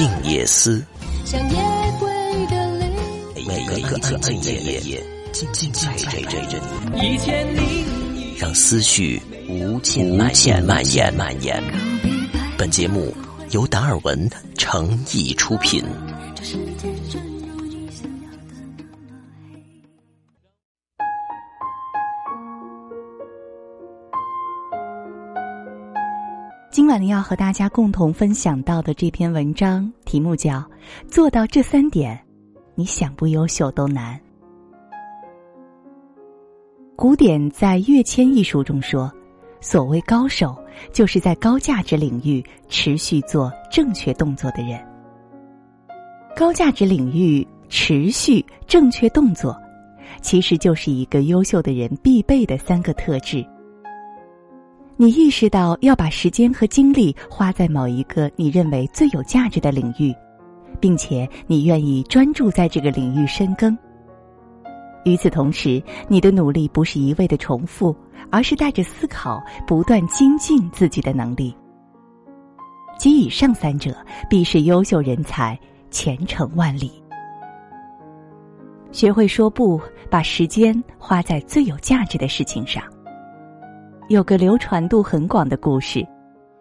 静夜思，像夜归的林。每一个安静夜，静静陪着你。一千零让思绪无尽蔓延蔓延蔓延。本节目由达尔文诚意出品。今晚要和大家共同分享到的这篇文章，题目叫《做到这三点，你想不优秀都难》。古典在《跃迁》一书中说：“所谓高手，就是在高价值领域持续做正确动作的人。”高价值领域持续正确动作，其实就是一个优秀的人必备的三个特质。你意识到要把时间和精力花在某一个你认为最有价值的领域，并且你愿意专注在这个领域深耕。与此同时，你的努力不是一味的重复，而是带着思考，不断精进自己的能力。及以上三者，必是优秀人才前程万里。学会说不，把时间花在最有价值的事情上。有个流传度很广的故事：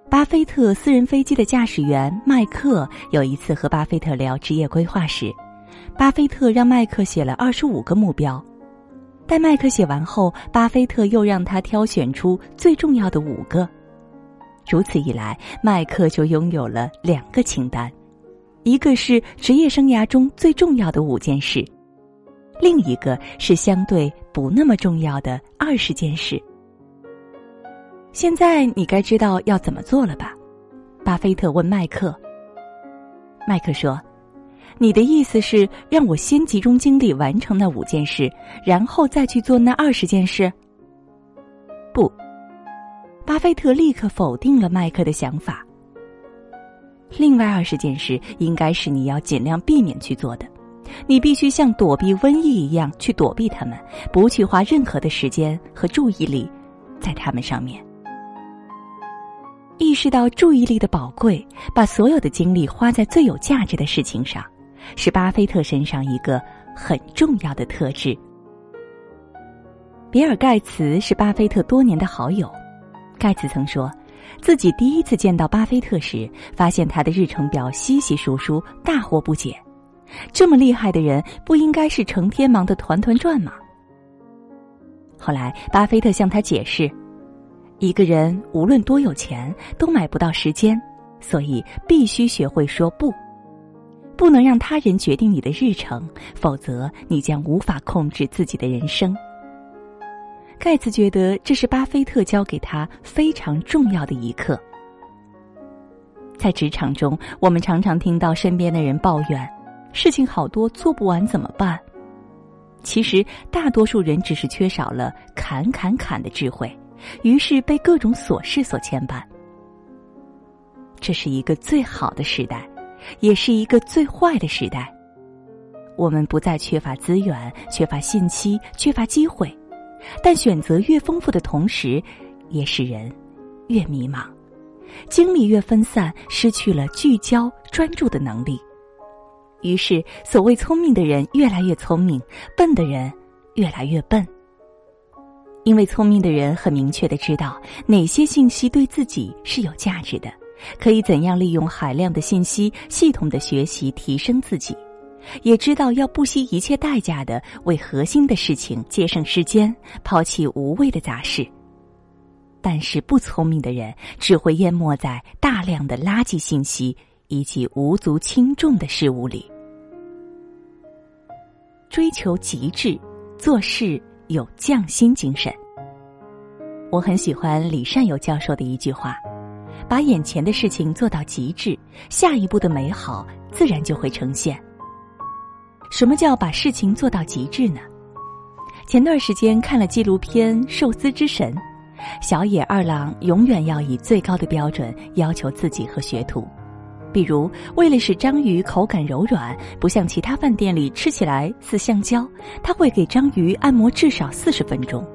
巴菲特私人飞机的驾驶员麦克有一次和巴菲特聊职业规划时，巴菲特让麦克写了二十五个目标。待麦克写完后，巴菲特又让他挑选出最重要的五个。如此一来，麦克就拥有了两个清单：一个是职业生涯中最重要的五件事，另一个是相对不那么重要的二十件事。现在你该知道要怎么做了吧？巴菲特问麦克。麦克说：“你的意思是让我先集中精力完成那五件事，然后再去做那二十件事？”不，巴菲特立刻否定了麦克的想法。另外二十件事应该是你要尽量避免去做的，你必须像躲避瘟疫一样去躲避他们，不去花任何的时间和注意力在他们上面。意识到注意力的宝贵，把所有的精力花在最有价值的事情上，是巴菲特身上一个很重要的特质。比尔·盖茨是巴菲特多年的好友，盖茨曾说，自己第一次见到巴菲特时，发现他的日程表稀稀疏疏，大惑不解。这么厉害的人，不应该是成天忙得团团转吗？后来，巴菲特向他解释。一个人无论多有钱，都买不到时间，所以必须学会说不，不能让他人决定你的日程，否则你将无法控制自己的人生。盖茨觉得这是巴菲特教给他非常重要的一课。在职场中，我们常常听到身边的人抱怨，事情好多做不完怎么办？其实，大多数人只是缺少了砍砍砍的智慧。于是被各种琐事所牵绊。这是一个最好的时代，也是一个最坏的时代。我们不再缺乏资源、缺乏信息、缺乏机会，但选择越丰富的同时，也使人越迷茫，精力越分散，失去了聚焦专注的能力。于是，所谓聪明的人越来越聪明，笨的人越来越笨。因为聪明的人很明确的知道哪些信息对自己是有价值的，可以怎样利用海量的信息系统的学习提升自己，也知道要不惜一切代价的为核心的事情节省时间，抛弃无谓的杂事。但是不聪明的人只会淹没在大量的垃圾信息以及无足轻重的事物里。追求极致，做事。有匠心精神。我很喜欢李善友教授的一句话：“把眼前的事情做到极致，下一步的美好自然就会呈现。”什么叫把事情做到极致呢？前段时间看了纪录片《寿司之神》，小野二郎永远要以最高的标准要求自己和学徒。比如，为了使章鱼口感柔软，不像其他饭店里吃起来似橡胶，他会给章鱼按摩至少四十分钟。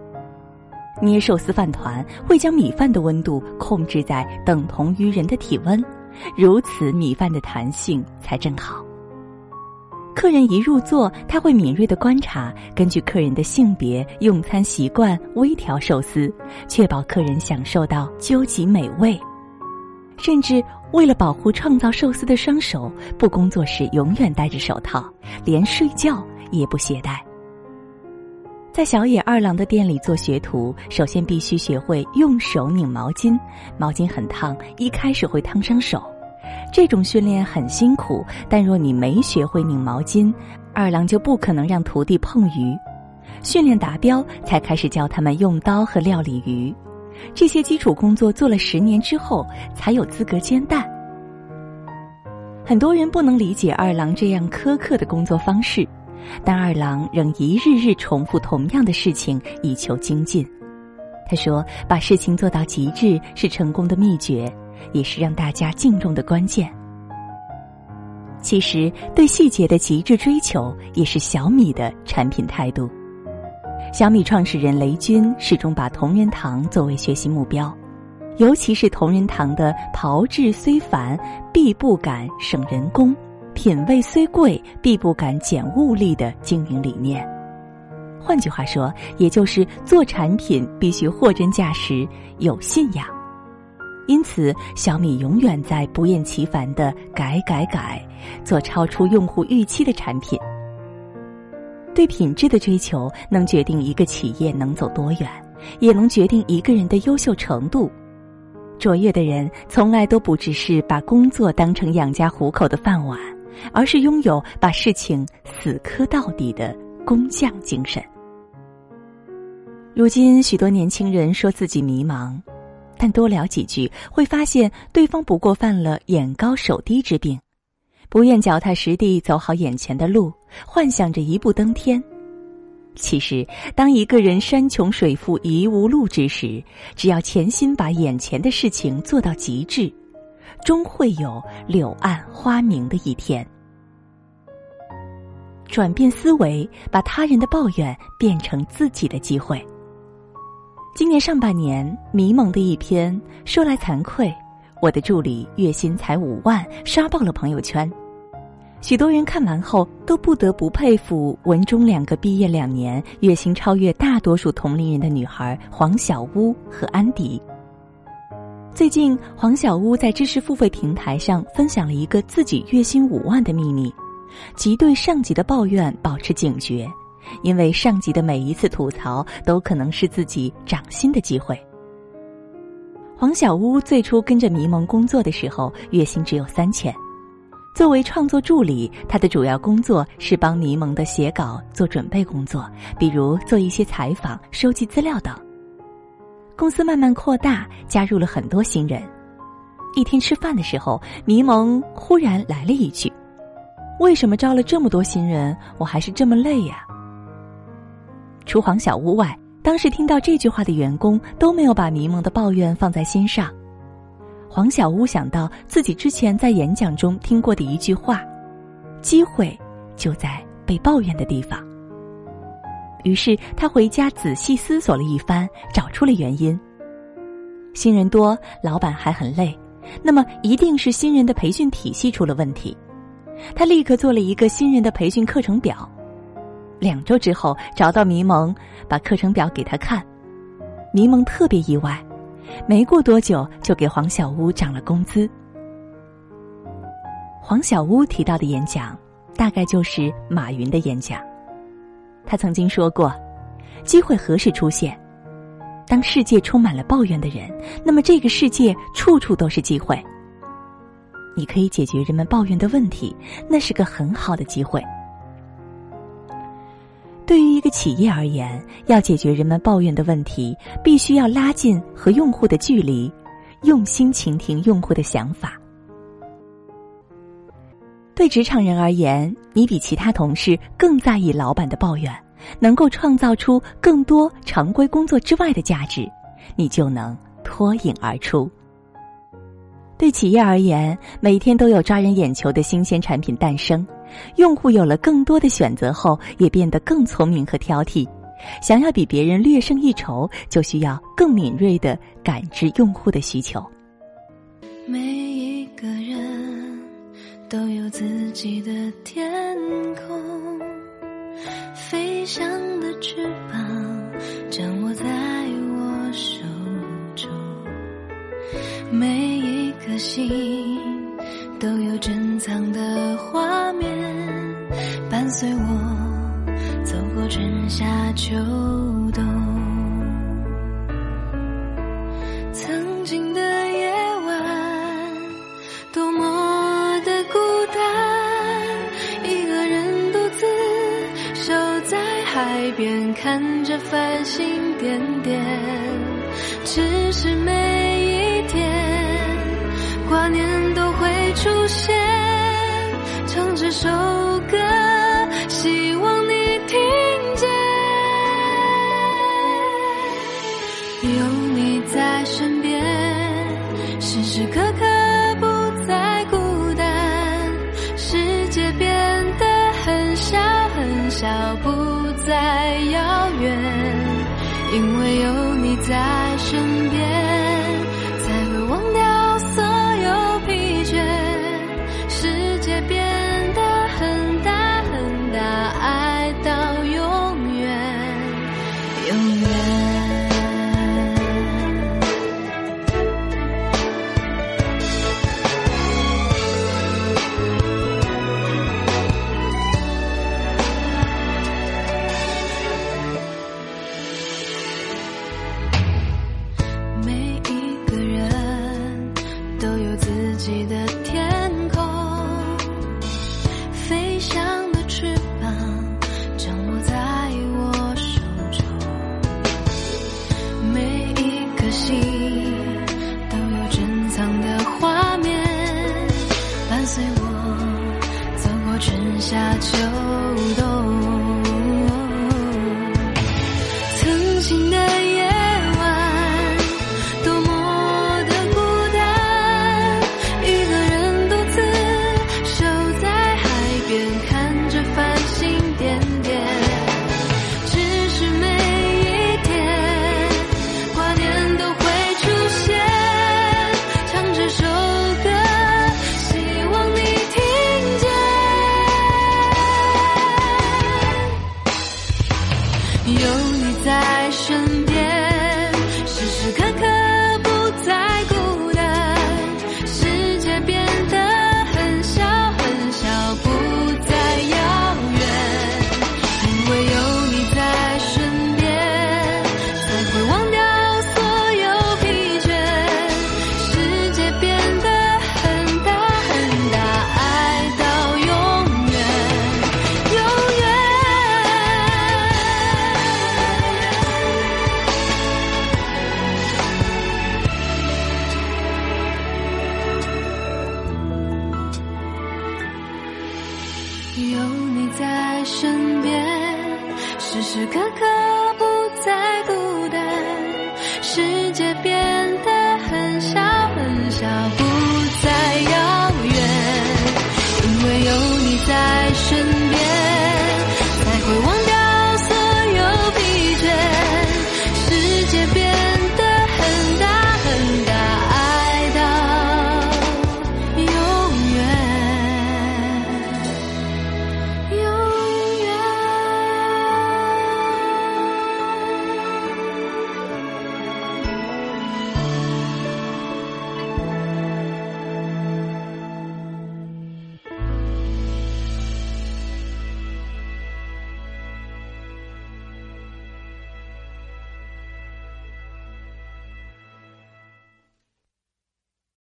捏寿司饭团会将米饭的温度控制在等同于人的体温，如此米饭的弹性才正好。客人一入座，他会敏锐的观察，根据客人的性别、用餐习惯微调寿司，确保客人享受到究极美味。甚至为了保护创造寿司的双手，不工作时永远戴着手套，连睡觉也不懈怠。在小野二郎的店里做学徒，首先必须学会用手拧毛巾，毛巾很烫，一开始会烫伤手。这种训练很辛苦，但若你没学会拧毛巾，二郎就不可能让徒弟碰鱼。训练达标，才开始教他们用刀和料理鱼。这些基础工作做了十年之后，才有资格煎蛋。很多人不能理解二郎这样苛刻的工作方式，但二郎仍一日日重复同样的事情，以求精进。他说：“把事情做到极致是成功的秘诀。”也是让大家敬重的关键。其实，对细节的极致追求也是小米的产品态度。小米创始人雷军始终把同仁堂作为学习目标，尤其是同仁堂的“炮制虽繁，必不敢省人工；品味虽贵，必不敢减物力”的经营理念。换句话说，也就是做产品必须货真价实，有信仰。因此，小米永远在不厌其烦的改改改，做超出用户预期的产品。对品质的追求，能决定一个企业能走多远，也能决定一个人的优秀程度。卓越的人从来都不只是把工作当成养家糊口的饭碗，而是拥有把事情死磕到底的工匠精神。如今，许多年轻人说自己迷茫。但多聊几句，会发现对方不过犯了眼高手低之病，不愿脚踏实地走好眼前的路，幻想着一步登天。其实，当一个人山穷水复疑无路之时，只要潜心把眼前的事情做到极致，终会有柳暗花明的一天。转变思维，把他人的抱怨变成自己的机会。今年上半年，迷蒙的一篇说来惭愧，我的助理月薪才五万，刷爆了朋友圈。许多人看完后都不得不佩服文中两个毕业两年、月薪超越大多数同龄人的女孩黄小屋和安迪。最近，黄小屋在知识付费平台上分享了一个自己月薪五万的秘密，即对上级的抱怨保持警觉。因为上级的每一次吐槽都可能是自己涨薪的机会。黄小屋最初跟着迷蒙工作的时候，月薪只有三千。作为创作助理，他的主要工作是帮迷蒙的写稿做准备工作，比如做一些采访、收集资料等。公司慢慢扩大，加入了很多新人。一天吃饭的时候，迷蒙忽然来了一句：“为什么招了这么多新人，我还是这么累呀？”除黄小屋外，当时听到这句话的员工都没有把迷蒙的抱怨放在心上。黄小屋想到自己之前在演讲中听过的一句话：“机会就在被抱怨的地方。”于是他回家仔细思索了一番，找出了原因。新人多，老板还很累，那么一定是新人的培训体系出了问题。他立刻做了一个新人的培训课程表。两周之后，找到迷蒙，把课程表给他看。迷蒙特别意外，没过多久就给黄小屋涨了工资。黄小屋提到的演讲，大概就是马云的演讲。他曾经说过：“机会何时出现？当世界充满了抱怨的人，那么这个世界处处都是机会。你可以解决人们抱怨的问题，那是个很好的机会。”企业而言，要解决人们抱怨的问题，必须要拉近和用户的距离，用心倾听用户的想法。对职场人而言，你比其他同事更在意老板的抱怨，能够创造出更多常规工作之外的价值，你就能脱颖而出。对企业而言，每天都有抓人眼球的新鲜产品诞生。用户有了更多的选择后，也变得更聪明和挑剔。想要比别人略胜一筹，就需要更敏锐的感知用户的需求。每一个人。都有自己的天空，飞翔的翅膀掌握在我手中，每一颗心都有珍藏的画面，伴随我走过春夏秋冬。曾经的夜晚，多么的孤单，一个人独自守在海边，看着繁星点点。只是每一天，挂念都会出现，唱这首歌，希望你听见。有你在身边，时时刻刻不再孤单。世界变得很小很小，不再遥远。因为有你在身边，夏秋时时刻刻不再孤，